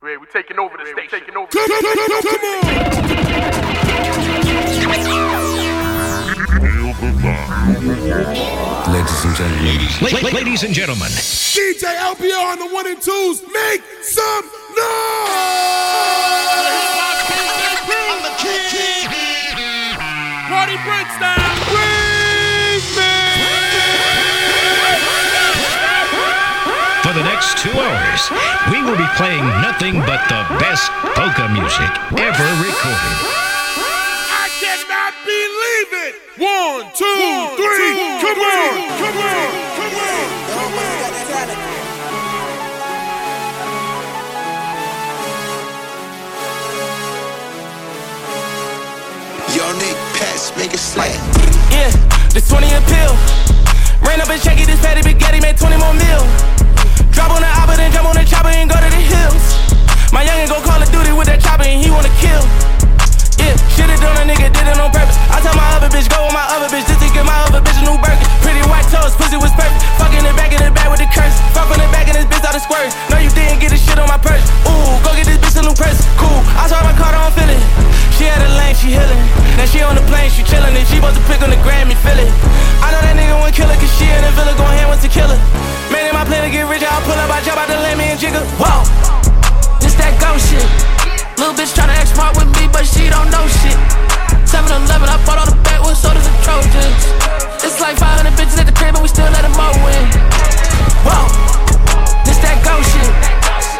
we taking over the station. Taking over. Come, come, come, come on. Ladies and gentlemen. La- ladies and gentlemen. DJ LBR on the one and twos. Make some noise. I'm the king. Party breaks next two hours, we will be playing nothing but the best polka music ever recorded. I cannot believe it. One, two, One, three. Two, come, three. On, come on, come on, come on. Nick pass, make it slap. Yeah, this 20 a pill. Ran up and check it, this fatty spaghetti made 20 more mil. Drop on the oppa, then jump on the chopper and go to the hills. My youngin' go Call of Duty with that chopper and he wanna kill. Yeah, shit it done a nigga did it on purpose. I tell my other bitch, go with my other bitch, just to get my other bitch a new burger. Pretty white toes, pussy was perfect. Fucking the back of the back with the curse. Fuck on the back of this bitch out of squirt. No, you didn't get this shit on my purse. Ooh, go get this bitch a new purse. Cool, I saw my car, I don't feel it. She had a lane, she healing. Now she on the plane, she chillin'. And she supposed to pick on the Grammy, feel it. I know that nigga won't kill her, cause she in the villa, going hand with killer. Man, in my plan to get rich, I'll pull up, I jump out the me and jigger. Whoa, this that ghost shit. Little bitch tryna act smart with me, but she don't know shit. 7 Eleven, I bought all the backwoods sodas and Trojans. It's like 500 bitches at the crib, and we still let them all win. Whoa, this that ghost shit.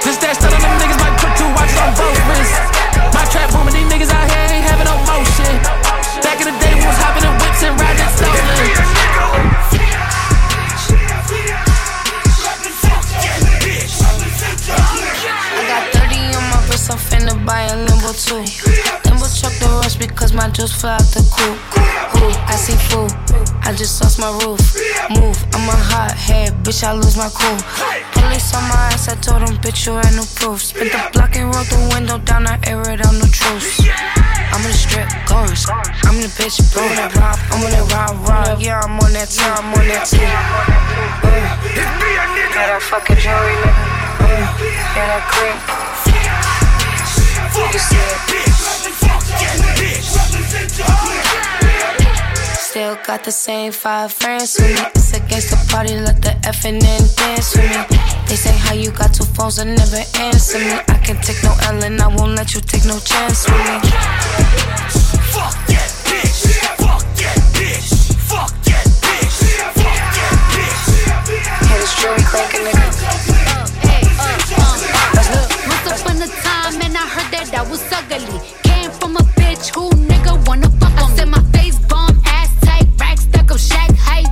This that stuff on them niggas might put two watches on both wrists. My trap booming, these niggas out here ain't having no motion. Back in the day, we was hopping limbo too. Limbo truck the rush because my juice fell out the coop. Ooh, I see food. I just lost my roof. Move, I'm a hot head, bitch. I lose my cool. Police on my ass, I told them, bitch, you ain't no proof. Spent the block and rolled the window down, I air it out, no truth. I'm in the strip, going. I'm in the bitch, blowing that rock. I'm on that rock, rock. Yeah, I'm on that time, I'm on that. Uh, yeah, that fucking jewelry, nigga. Yeah, that cream. Still got the same five friends with me. It's against the party, let the effing in dance with me. They say how you got two phones and never answer me. I can take no L and I won't let you take no chance with me. Fuck that bitch. Fuck that bitch. Fuck that bitch. Fuck that bitch. Hey, this jewelry clanking, nigga. Upon a time, and I heard that I was ugly. Came from a bitch who nigga wanna fuck on I said my face bomb, ass tight, rack stuck up, shack height,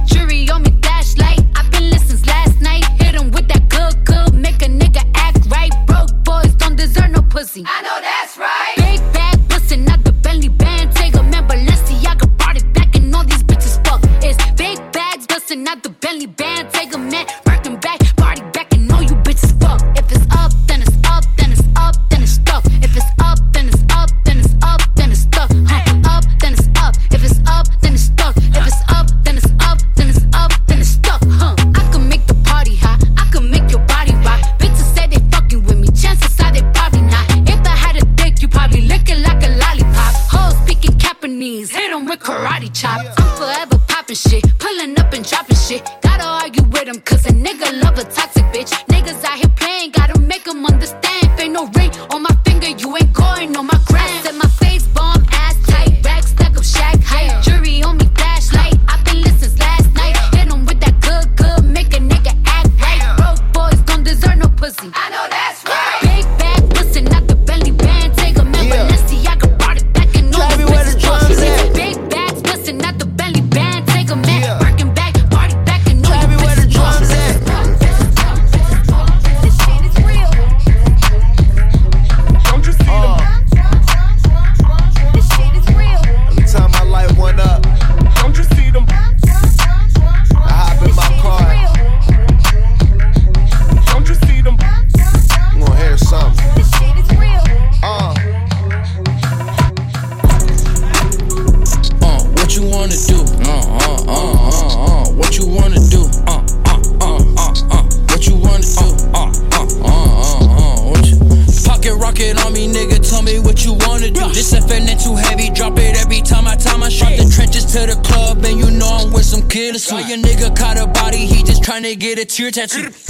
get tattoo.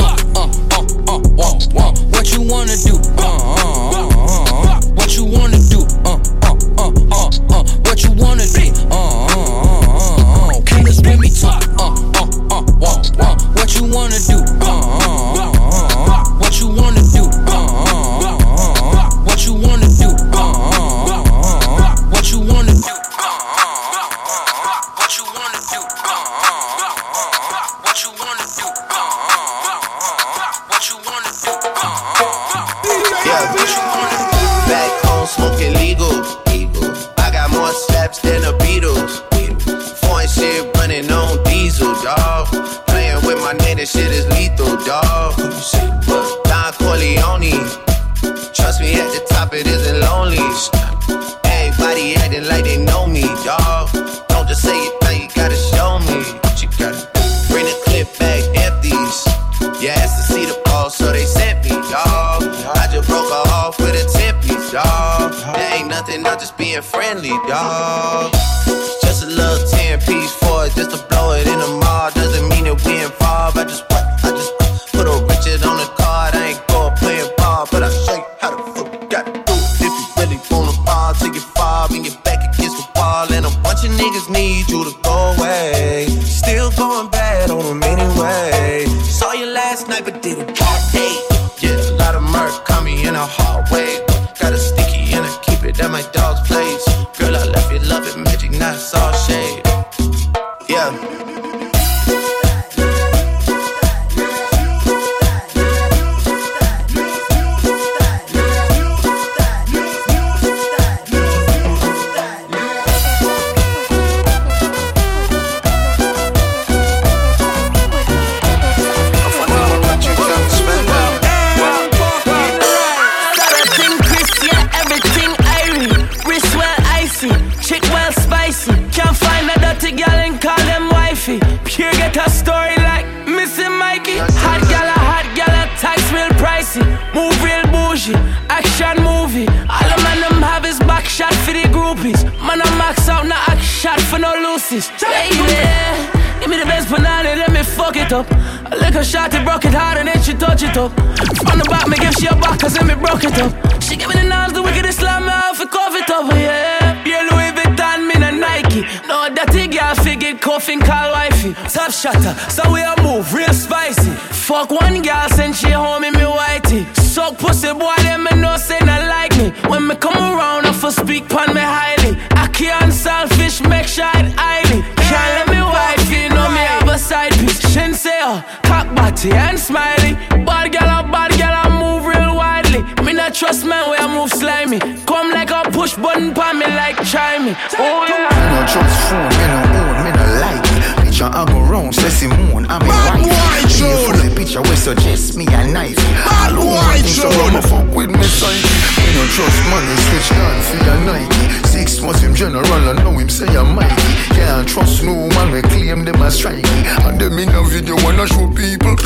Being friendly, dog. Just a little 10 piece cause then me broke it up. She give me the knives, the wickedest slam me out for cough it up, yeah. Yeah, Louis Vuitton, me no Nike. No, that dirty girl, figure coughing, call wifey. Top shatter, so we a move, real spicy. Fuck one girl, send she home in me whitey. Suck pussy, boy, them me know say not like me. When me come around, I for speak pon me highly. I can't selfish, make sure it highly. Can't let me wife, you know me have a side piece. Shinseo, uh, cock body and smiley. Trust man where I move slimy. Come like a push button pon me like try me. Oh yeah. Me no trust phone, me no own, me no like it. Picture I go round, say Simone, I'm a wife. See you for the picture, we suggest me a knife. All over Instagram, I fuck with me psyche. Me no trust money, switch down for your Nike. Six months him general, I know him say I'm mighty. Can't trust no man, we claim them as strikey. And them in a video wanna show people.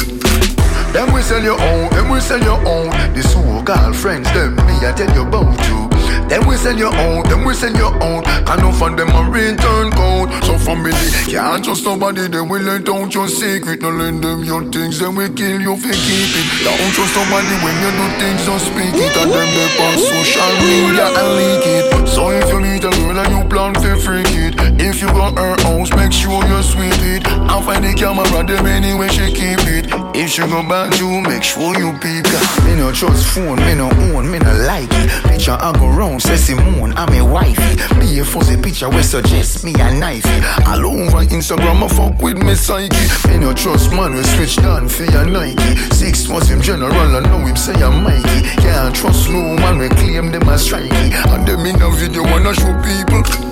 Them we sell your own, them we sell your own. The so-called friends, them me I tell you about you. Then we sell your own, then we sell your own. Can no for them a return code. So family, can't trust nobody, then we let out your secret. No lend them your things, then we kill you for keep it. Don't trust somebody when you do things, don't speak it. And them they on social media and leak it. So if you meet a girl and you plan to freak it, if you got her house, make sure you sweep it. And find the camera, them anyway she keep it. If she go back you, make sure you peep it. Me no trust phone, me no own, me no like it. Picture I go round, say Simone, I'm a wifey. Be a fuzzy picture, we suggest me a knifey. All over Instagram, I fuck with me psyche. Me no trust man, we switch down for your Nike. Six months him general, I know him say I'm Mikey. Can't trust no man, we claim them as strikey. And them in a video wanna show people.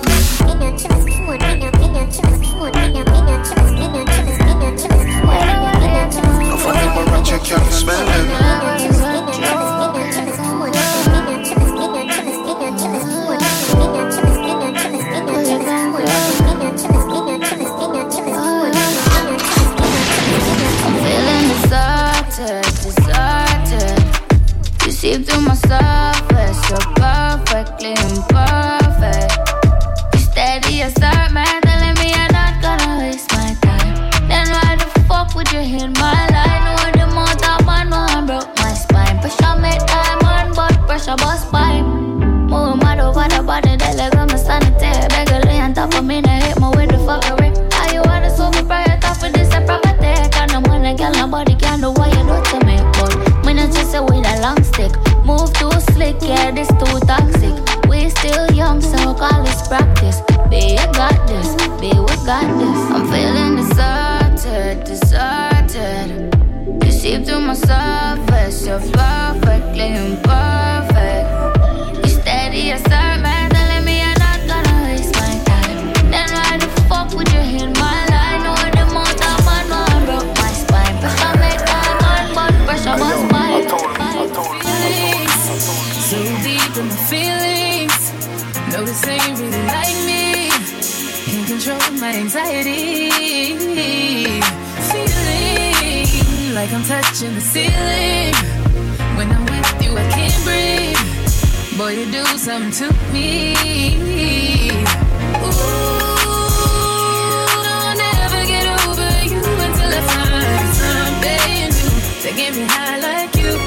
See through my surface, you're perfectly imperfect. You steady as start, man, telling me I'm not gonna waste my time. Then why the fuck would you hit my line? Practice. Be got this, be got this. I'm feeling deserted, deserted. You seep through my surface, you're perfectly imperfect. I'm touching the ceiling. When I'm with you, I can't breathe. Boy, you do something to me. Ooh, I'll never get over you until I find something new that get me high like you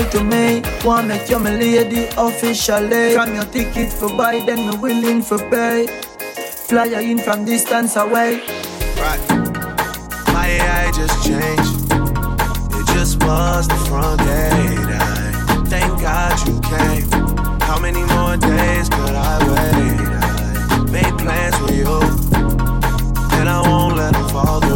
you're to me. Wanna make you my lady officially. From your ticket for buy, then me willing for pay. Fly you in from distance away. Right. My AI just changed. It just was the front gate. I thank God you came. How many more days could I wait? I made plans with you, and I won't let them fall through.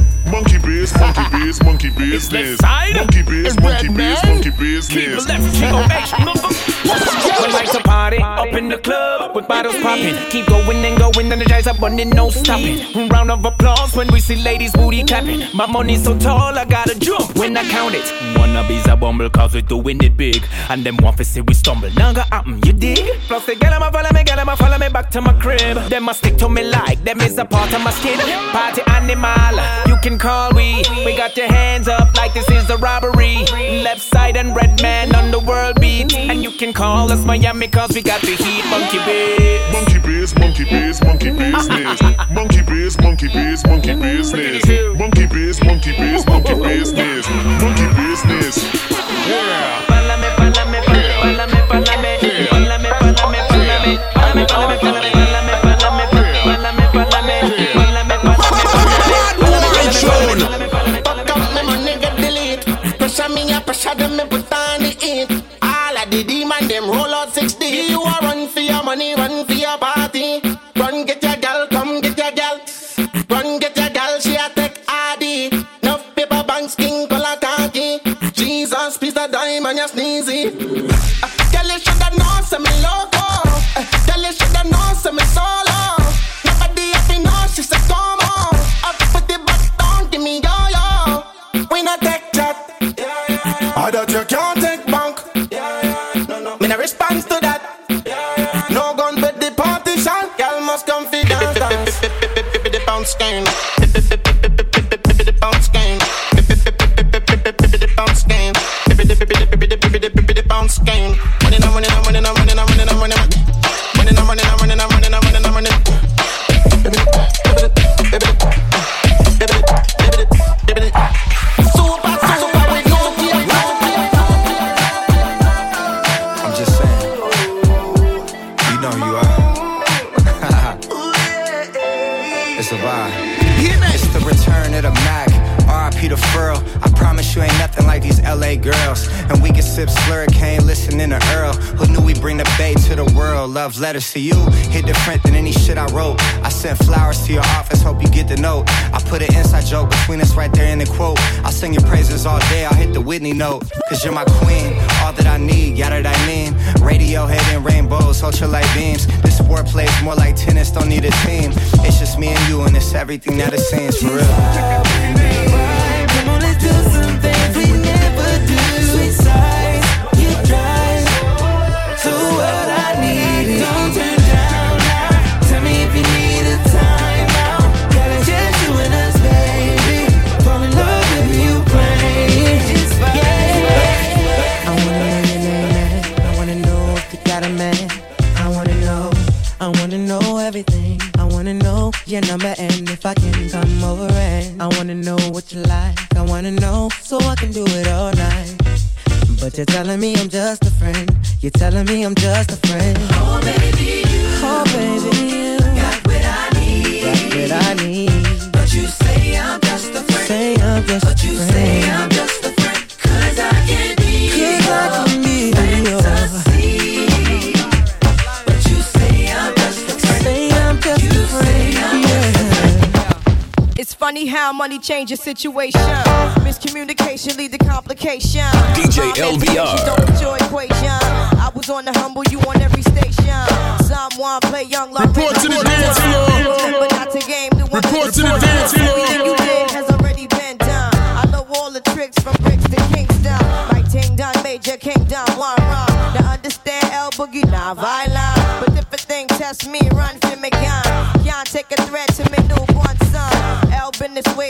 Monkey biz, monkey biz, monkey business. Monkey biz, monkey biz, monkey business. One like to party up in the club with bottles popping. Keep going and going, energize up running, no stopping. Round of applause when we see ladies booty clapping. My money's so tall, I gotta jump when I count it. Wannabes a bumble cause we doing it big. And them want to see we stumble. Now go happen, you dig? Plus they get 'em a follow me, get 'em a follow me back to my crib. Them a stick to me like them is a part of my skin. Party animal, you can call we. We got your hands up like this is a robbery. Left side and red man on the world beat. And you can call us Miami cause we got the heat. Monkey biz. Monkey biz, monkey biz, monkey business. Monkey biz, monkey biz, monkey business. Monkey biz, monkey biz, monkey business. Monkey business. Yeah. change your situation. Miscommunication lead to complication. DJ LBR. Equation. I was on the humble, you on every station. Someone play young love. Report to the dance floor. But not to game. The Report to the dance floor. You did has already been done. I know all the tricks from bricks to Kingston. My ting done, major kingdom, one wrong. Now understand El Boogie, violent.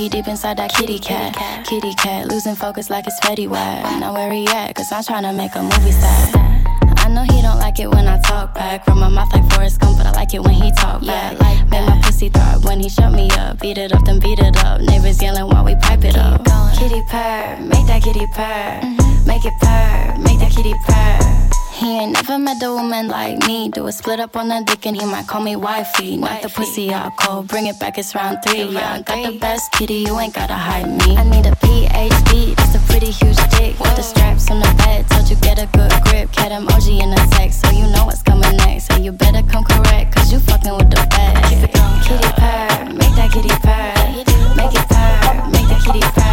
he beat it up, he deep inside that kitty cat. Kitty cat, losing focus like it's Fetty Wap. Now where he at? Cause I'm tryna make a movie star. I know he don't like it when I talk back. From my mouth like Forrest Gump, but I like it when he talk back. Make my pussy throb when he shut me up. Beat it up, then beat it up. Neighbors yelling while we pipe it up. Kitty purr, make that kitty purr. Mm-hmm. Make it purr, make that kitty purr. He ain't never met a woman like me. Do a split up on the dick and he might call me wifey. Knock the pussy out cold, bring it back, it's round three. Yeah, I got the best kitty, you ain't gotta hide me. I need a PhD, that's a pretty huge dick. Got the straps on the bed, told you get a good grip. Cat emoji in the text, so you know what's coming next. So you better come correct, cause you fucking with the best. Keep it going. Kitty purr, make that kitty purr. Make it purr, make that kitty purr.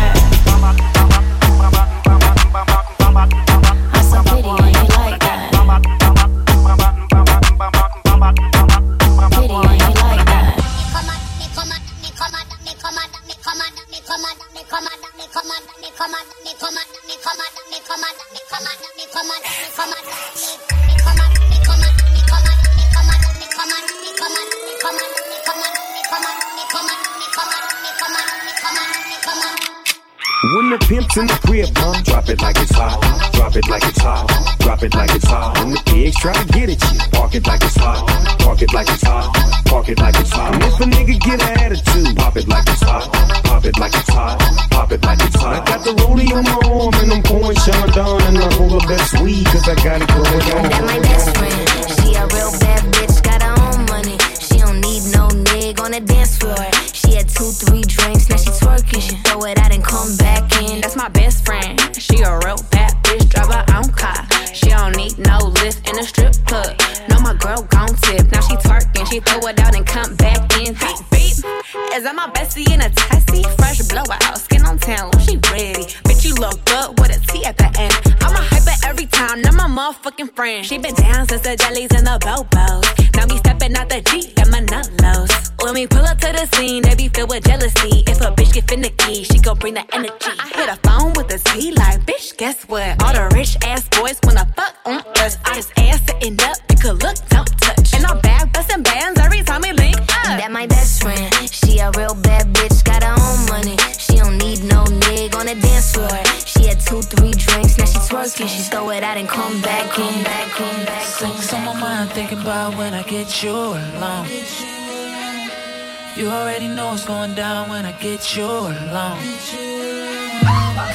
come on command, me command, me command, me command, me command, me command, me command, me command, me command, me command, me command, me command, me command, me command, me command, me command, me command, me command. When the pimp's in the crib, huh? Drop it like it's hot. Drop it like it's hot. Drop it like it's hot. When the pigs try to get at you, park it like it's hot. Park it like it's hot. Park it like it's hot. And if a nigga get an attitude, pop it like it's hot. Pop it like it's hot. Pop it like it's hot. I got the rollie on my arm and I'm pouring Chandon and I roll the best weed cause I got it going on. That my best friend. She a real bad bitch, got her own money. She don't need no nigga on the dance floor. She had two, three drinks, now she twerking. The jellies and the bobos. Know what's going down when I get you alone. Cause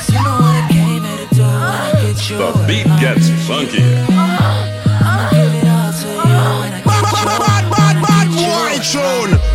you know what I came here to do when I get you The beat gets funky. I'ma give it all to you when I get you Bad, bad, bad boy tune.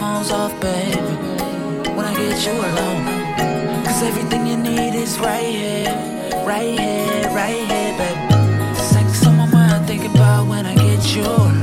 Phones off, baby, when I get you alone. Cause everything you need is right here, right here, right here, baby. Sex on my mind, thinking about when I get. You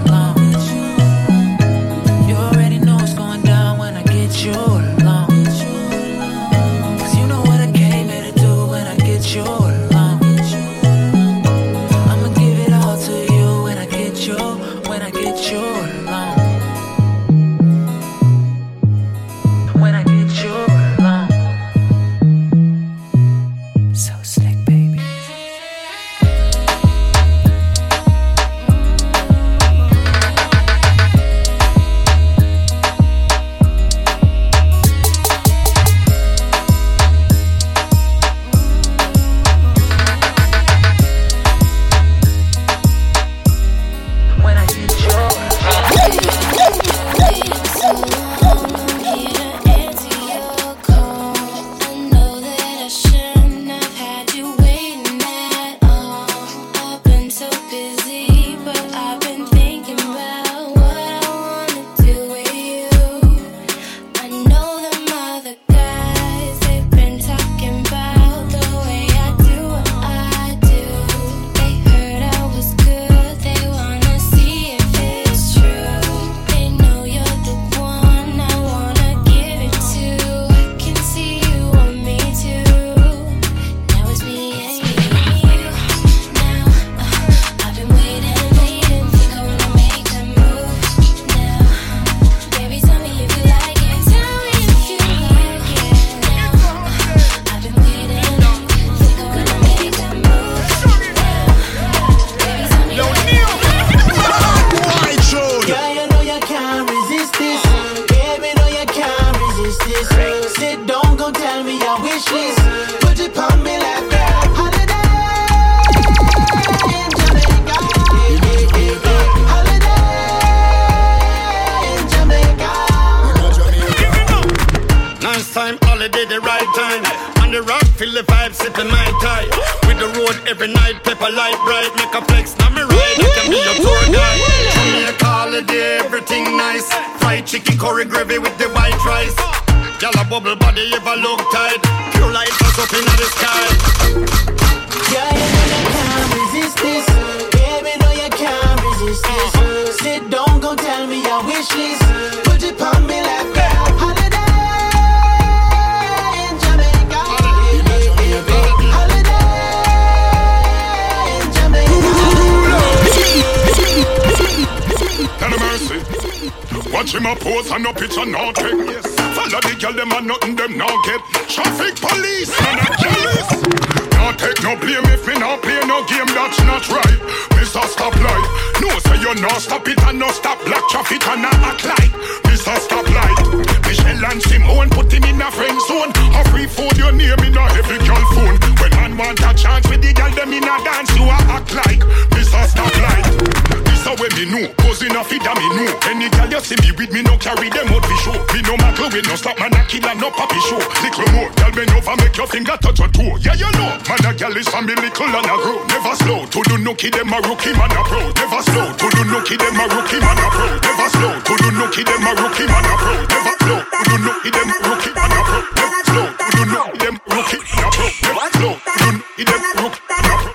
Don't go tell me your wishes. Put it on me like that. Holiday in Jamaica. Yeah, yeah, yeah. Nice time, holiday, the right time. On the rock, feel the vibe, sipping my tie. With the road every night, pepper light bright, make a flex, now me ride. I can be your tour guide. Jamaica holiday, everything nice. Fried chicken, curry gravy with the white rice. Gyal a bubble body, ever look tight. Pure light us up in the sky. Yeah, you know you can't resist this. Baby, know you can't resist this. Uh-huh. Sit down, go tell me your wish list. Put it on me like that. Holiday in Jamaica. Holiday in Jamaica. Tell him mercy. Watch him a pose and no picture no take. Follow the girl them and nothing them no get. Traffic police man a jealous. No take no blame if me no play no game that's not right. Mr. Stop Light. No say you no stop it and no stop black traffic and not act like Mr. Stop Light. Michelle and Simone put him in a friend zone. A free food your name in a heavy girl phone. When man want a chance with the girl them in a dance you a act like Mr. Stop Light. This a way me know, cause enough it me know. Any girl you see me with me no carry them out for show. Me no matter with no stop man a killer no papi show. Little more, girl bend over make your finger touch your toe. Yeah you know, man a girl is from me little and a grow. Never slow, to do nookie them a rookie man a pro. Never slow, to do nookie them a rookie man a pro. Never slow, to do nookie them a rookie man a pro. Never slow, to do nookie them rookie man a pro. Never slow, to do nookie them rookie man a pro. Never slow, to do nookie them rookie man a pro.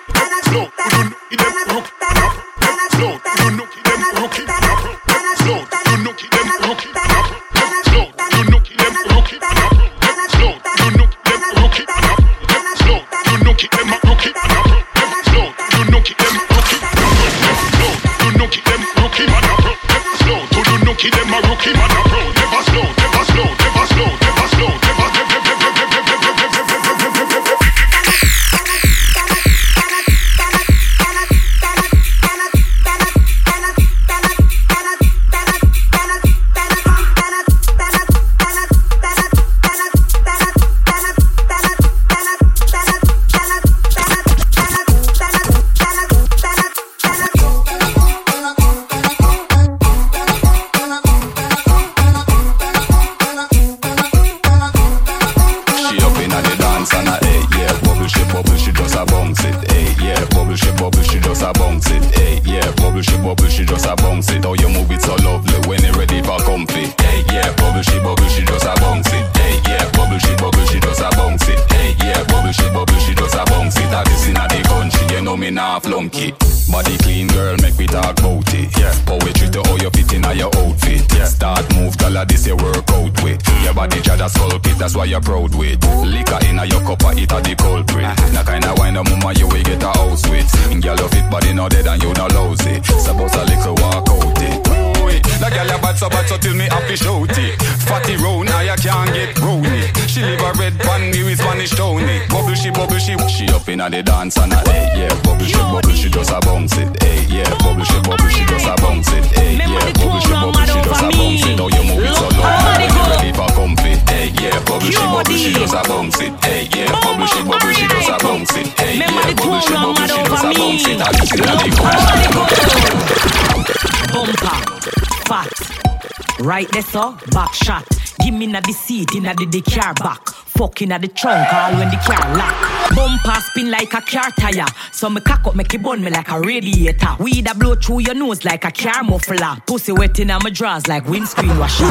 Inna the, the car back. Fuck inna the trunk, all when the car lock. Bumper spin like a car tire. So me cock up, make it burn me like a radiator. Weed a blow through your nose like a car muffler. Pussy wet inna my drawers like windscreen washer.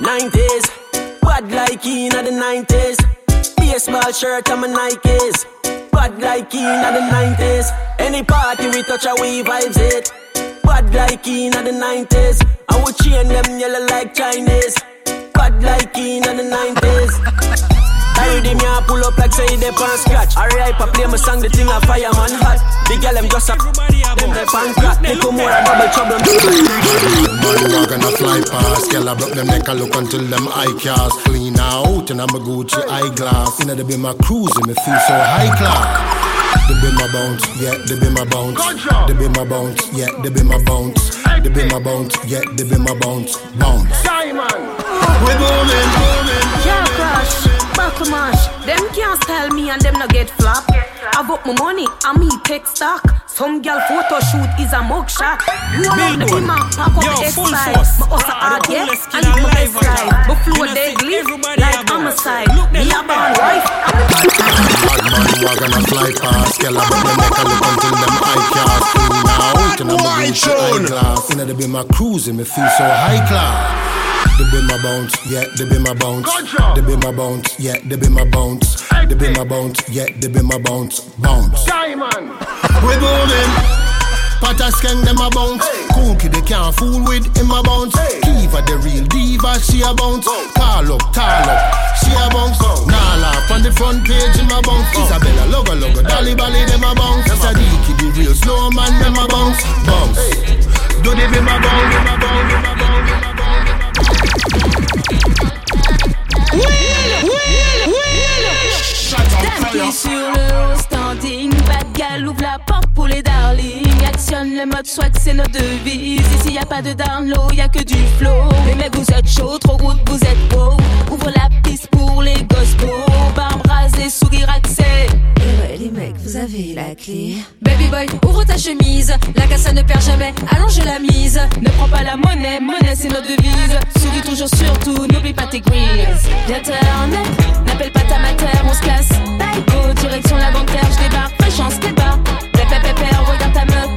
Nineties, bad like in the nineties. Baseball shirt and my Nikes. Bad like in the nineties. Any party we touch a we vibes it. Bad like in the nineties. I would chain them yellow like Chinese. Bad like in the nineties. I read him, pull up like say they pan scratch. Alright, I play my song, the thing a fireman hot. The girl them just a them they pan crack. Little more a double trouble. Man walk on a fly past, girl I broke them neck, I look until them eye cast clean out, and I'm a Gucci eyeglass. You know they be my cruise, and me feel so high class. They be my bounce, yeah, they be my bounce. They be my bounce, yeah, they be my bounce. They be my bounce, yeah, they be my bounce. Bounce. Diamond. We booming, booming. Can't crash, buckle mash. Them can't style me and them no get flop. I got my money and me take stock. Some girl photo shoot is a mug shot. Roll out the Billboard. dimmer, pack up Yo, the full S5. force. My hustle hard, The yeah. And kid live my alive best life. attack. My flow You know, see, deadly, everybody like a boss. homicide. Look Me a a born boss. wife. Bad man walk and a fly past Girl, I bet them make a look until them eye cast Clean out and I'm a Gucci eyeglass Inna the be my cruising, me feel so high class they be my bounce, yeah, they be my bounce. They be my bounce, yeah, they be my bounce. They be my bounce, yeah, they be my bounce. Bounce. Diamond. We booming. Potter skeng them a bounce. Cookie they can't fool with him a bounce. Kiva the real diva, she a bounce. Call up, tall up, she a bounce. Nala on the front page him a bounce. Isabella logo logo, Dolly Bally them a bounce. Sadiki the real snowman them a bounce. Bounce. Do they be my bounce, be my bounce, be my bounce, be my bounce. Tanké sur le haut standing, bad gal ouvre la porte pour les darlings. Actionne le mode swag, c'est notre devise. Ici y a pas de down low, y a que du flow. Les mecs vous êtes chaud, trop route, vous êtes beau. Ouvre la piste pour les gospels. Rasée, sourire accès. Ouais, les mecs, vous avez la clé. Baby boy, ouvre ta chemise. La casse ne perd jamais, allonge la mise. Ne prends pas la monnaie, monnaie c'est notre devise. Souris toujours surtout, n'oublie pas tes greens. D'internet, n'appelle pas ta mater, on se casse. Go, direction la bancaire, je débarque, fraîche en skateboard. Pépé pépé, regarde ta meuf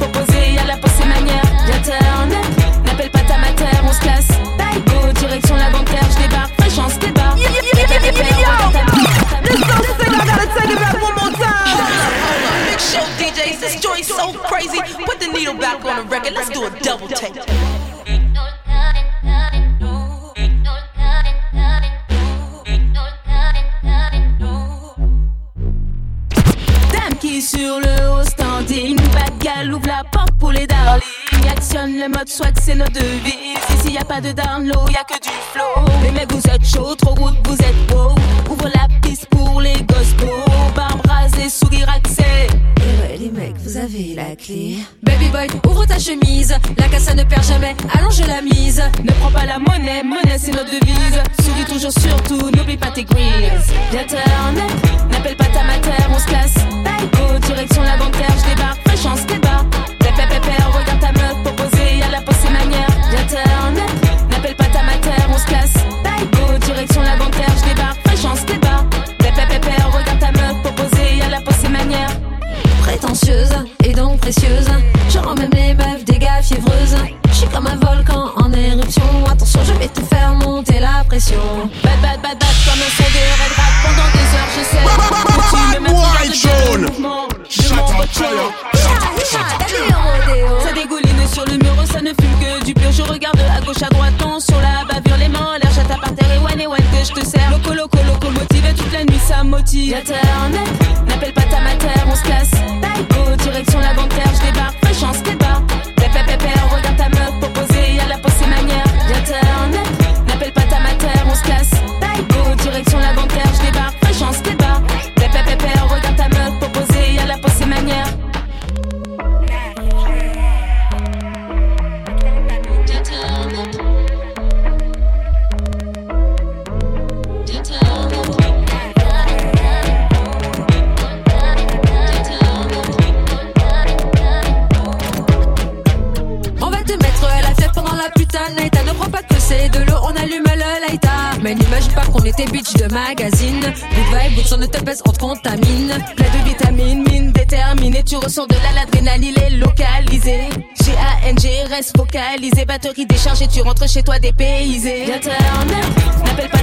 Joint's so crazy. Put the needle back on the record. Let's do a double take. Dame qui sur le haut standing. Bad gal ouvre la porte pour les darlings. Actionne le mode swag c'est notre devise Ici y a pas de down low, y a que du flow. Les mecs vous êtes chaud, trop route, vous êtes beau. Ouvre la piste pour les gospels. Barbe rasée, sourire accès les mecs, vous avez la clé. Baby boy, ouvre ta chemise. La casse ne perd jamais, allonge la mise. Ne prends pas la monnaie, monnaie c'est notre devise. Souris toujours surtout, n'oublie pas tes greens D'internet, n'appelle pas ta mater, on se casse Go, direction la bancaire, je débarque, fraîche en skateboard Pépé pépé, regarde ta meuf proposée, précieuse. Je rends même les meufs des gars fiévreuses. Je suis comme un volcan en éruption. Attention, je vais te faire monter la pression. Bad bad bad bad comme un son de red rap pendant des heures je sais tu me mets le mouvement de mon voiture. Ça dégouline sur le mur, ça ne fume que du pur. Je regarde à gauche, à droite, ton sur la bavure, les mains en l'air, j'attends par terre et one et one que je te sers. Loco, loco, loco, motivé toute la nuit, ça motive. N'appelle pas ta mater, on se casse. Batterie déchargée, tu rentres chez toi dépaysé. N'appelle pas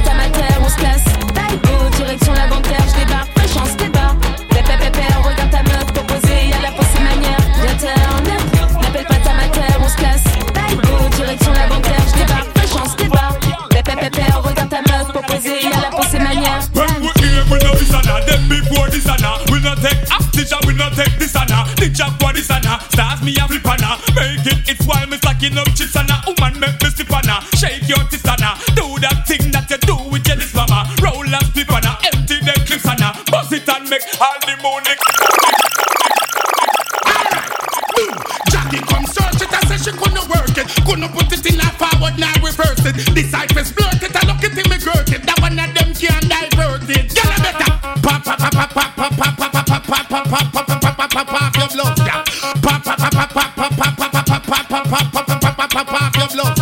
pop pop pop pop pop pop pop your blood.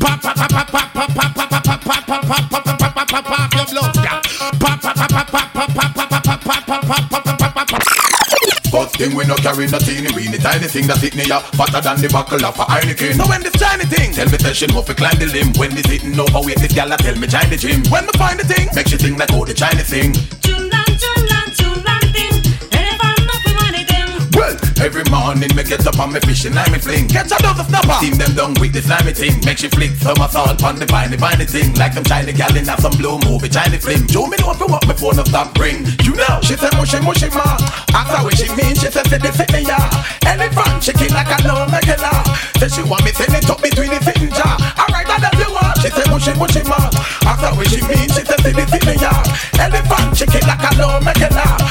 Pop pop pop pop pop pop pop pop pop pop pop pop pop pop pop pop pop pop your blood. Pop pop pop pop pop pop pop pop pop pop pop pop pop pop pop pop. But thing we no carry no teeny weeny tiny thing that hit near fatter than the buckle of a Heineken. So when this tiny thing tell me tell she no fi climb the limb. When this hitting overweight, this gyal tell me join the gym. When me find the thing, make she think like oh the China thing. Every morning me get up on me fish and me fling. Catch a dose of snapper. Team them down with the slimy thing. Make she flick somersault on the viney viney thing. Like some China gal in some blue movie China film Joe me know if you want me phone up that ring. You know She say mushy mushy ma. Ask her what she mean she say see the fit me ya Elephant chicken like a no regular Say she want me send it up between the finger. Alright I love you all. She say mushy mushy ma. Ask her what she mean she say see the fit me ya Elephant chicken like a no regular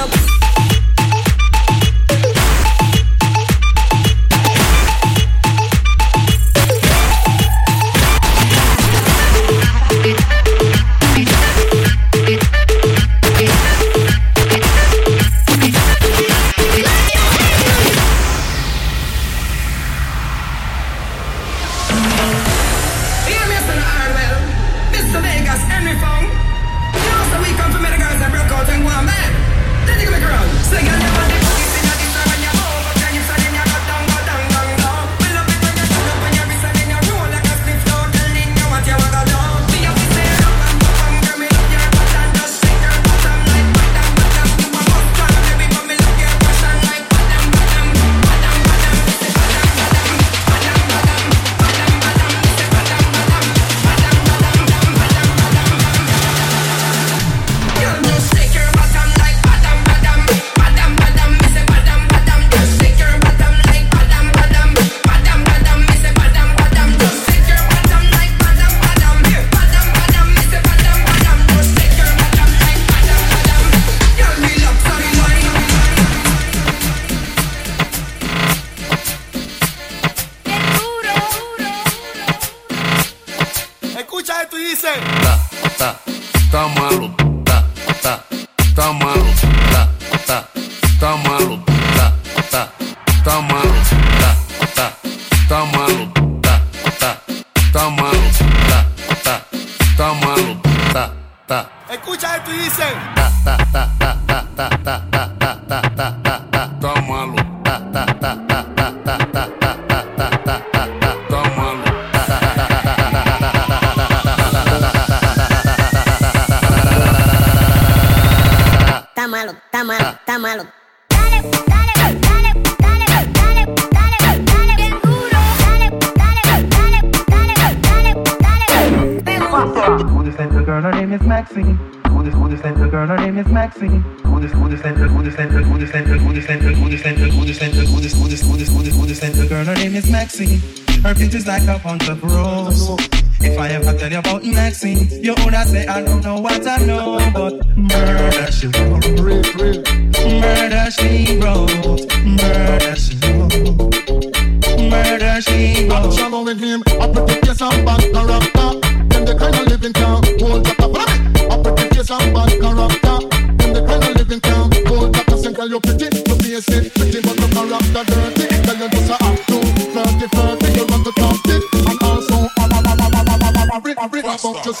up. Her feet is like a bunch of rose. If I ever tell You about Maxine, you would say I don't know what I know, but murder she will real, real murder she wrote, murder she wrote, murder she I'm wrote. with him. I pretty face and bad character. Them the kind of living town. Hold up. I pretty face and bad character. Them the kind of living town. Hold up, up. Girl, you pretty, you basic, pretty, but your character dirty. Girl, you just a act too flirty, flirty. You want to talk it, and also a a a about just.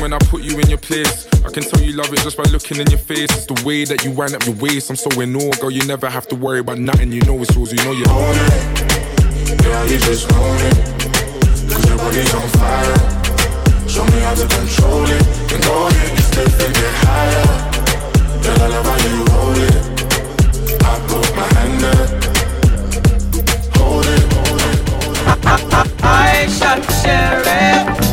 when I put you in your place. I can tell you love it just by looking in your face. It's the way that you wind up your waist. I'm so in awe, girl. You never have to worry about nothing. You know it's yours. You know you own it. Yeah, you just own it. Cause your body's on fire. Show me how to control it. And all it is different, get higher. Girl, I love how you hold it. I put my hand there. Hold it, hold it, hold it. I shot sheriff.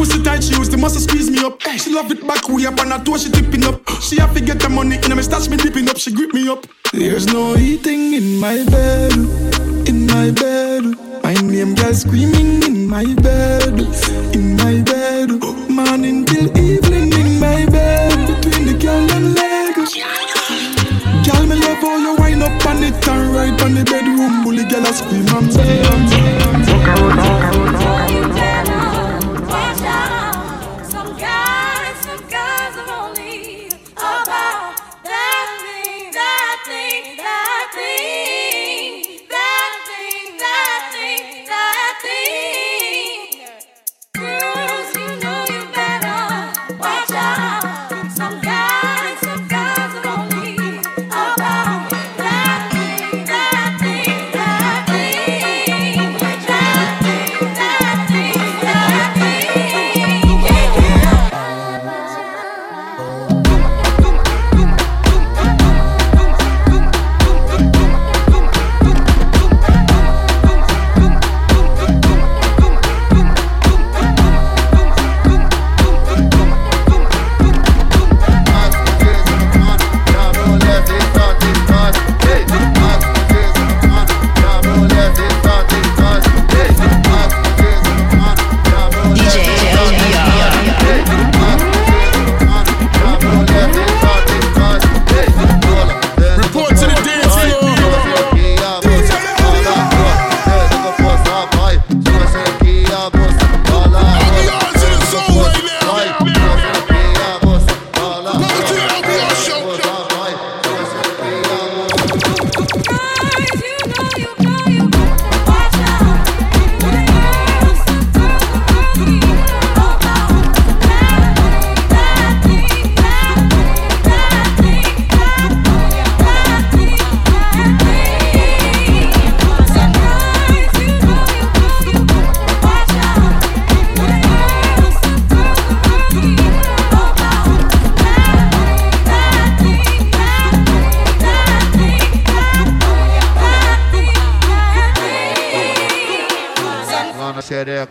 Pussy tight, she used the muscle squeeze me up. She love it back way up, and her toe she tipping up. She have to get the money, and me stash me dipping up. She grip me up. There's no eating in my bed, in my bed. My name girl screaming in my bed, in my bed. Morning till evening in my bed, between the girl and leg. Girl, me love how you wind up on it and ride on the bedroom bully. Girl, I scream and Some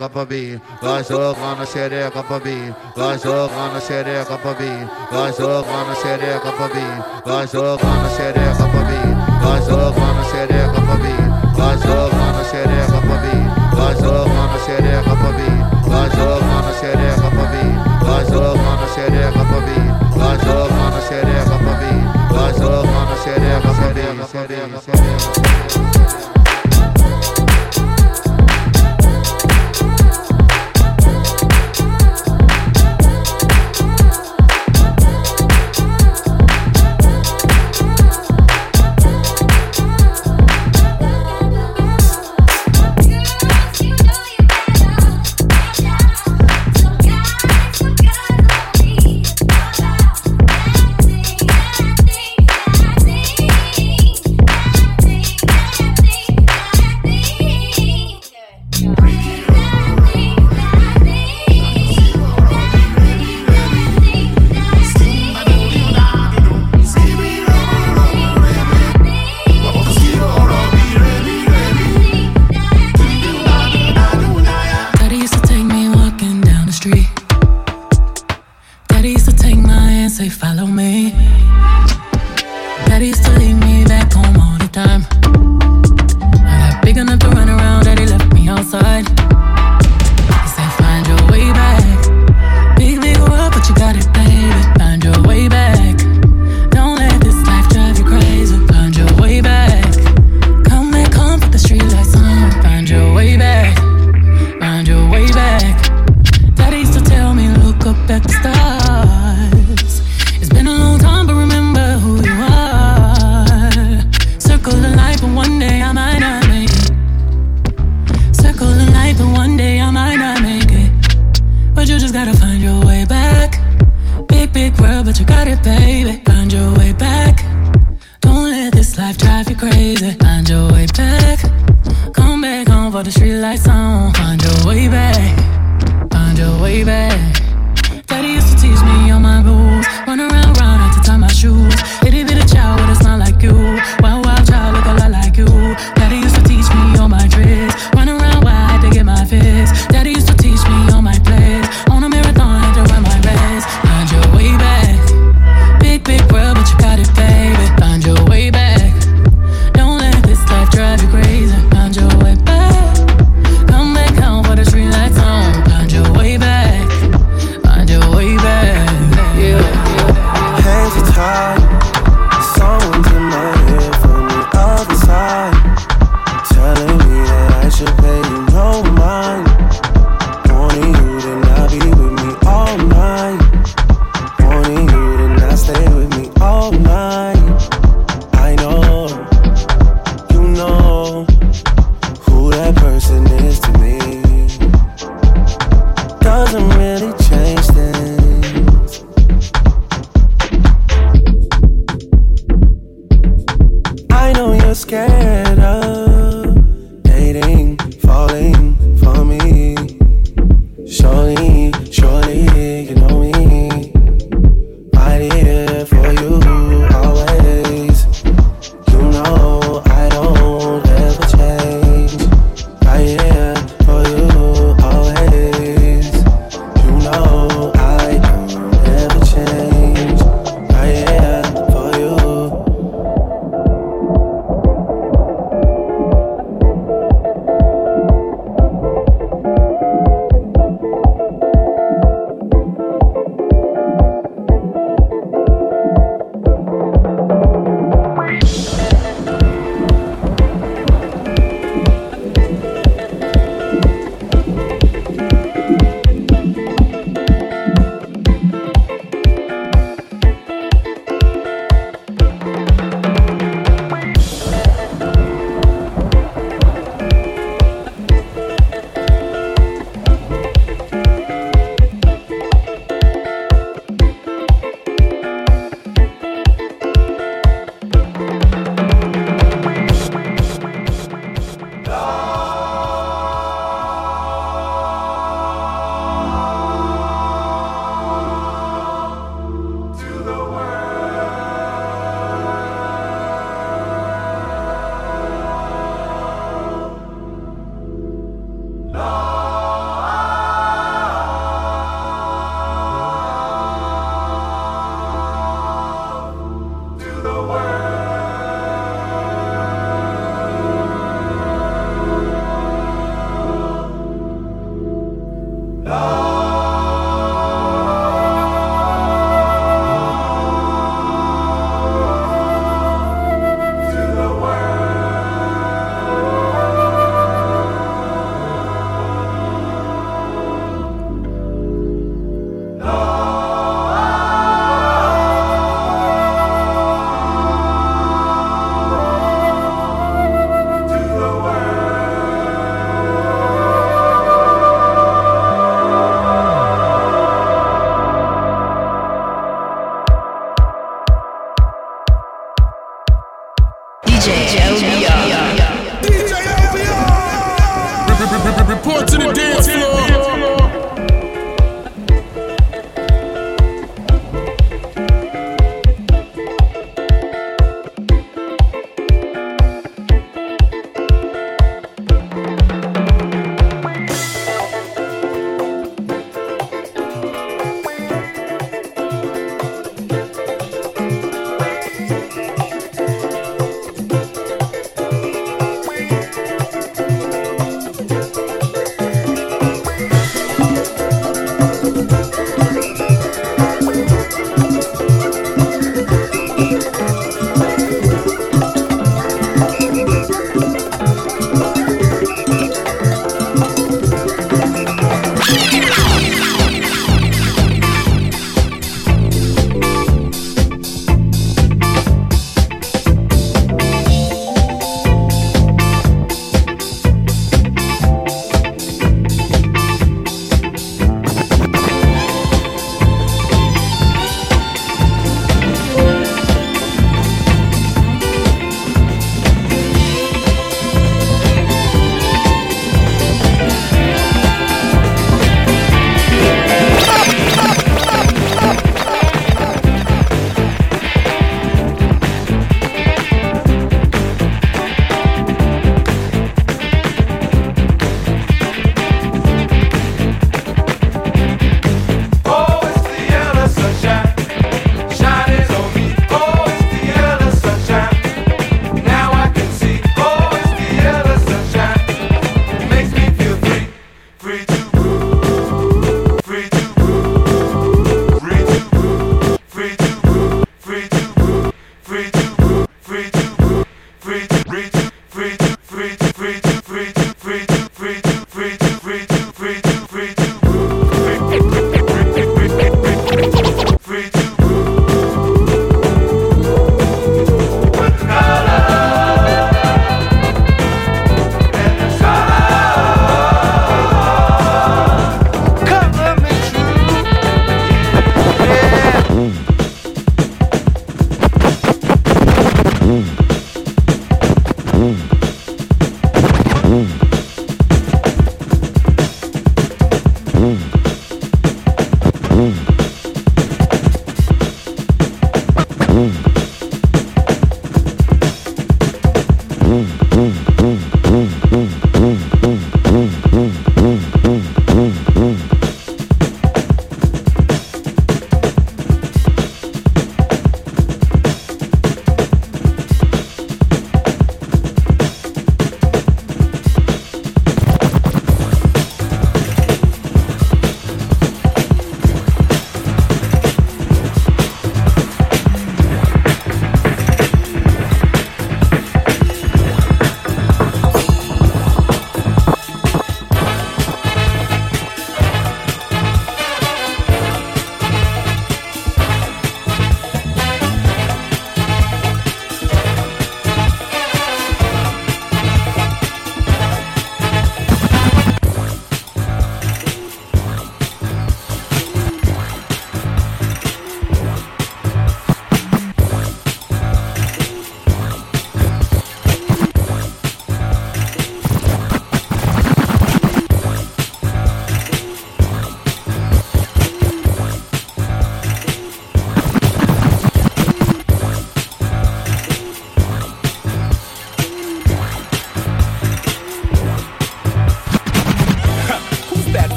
Gonna xereca pra mim, vai jogando xereca pra mim, vai jogando xereca pra mim, vai jogando xereca pra mim, vai jogando xereca pra mim, vai jogando xereca pra mim, vai jogando xereca pra mim, vai jogando xereca pra mim, vai jogando xereca pra mim, vai jogando xereca pra mim,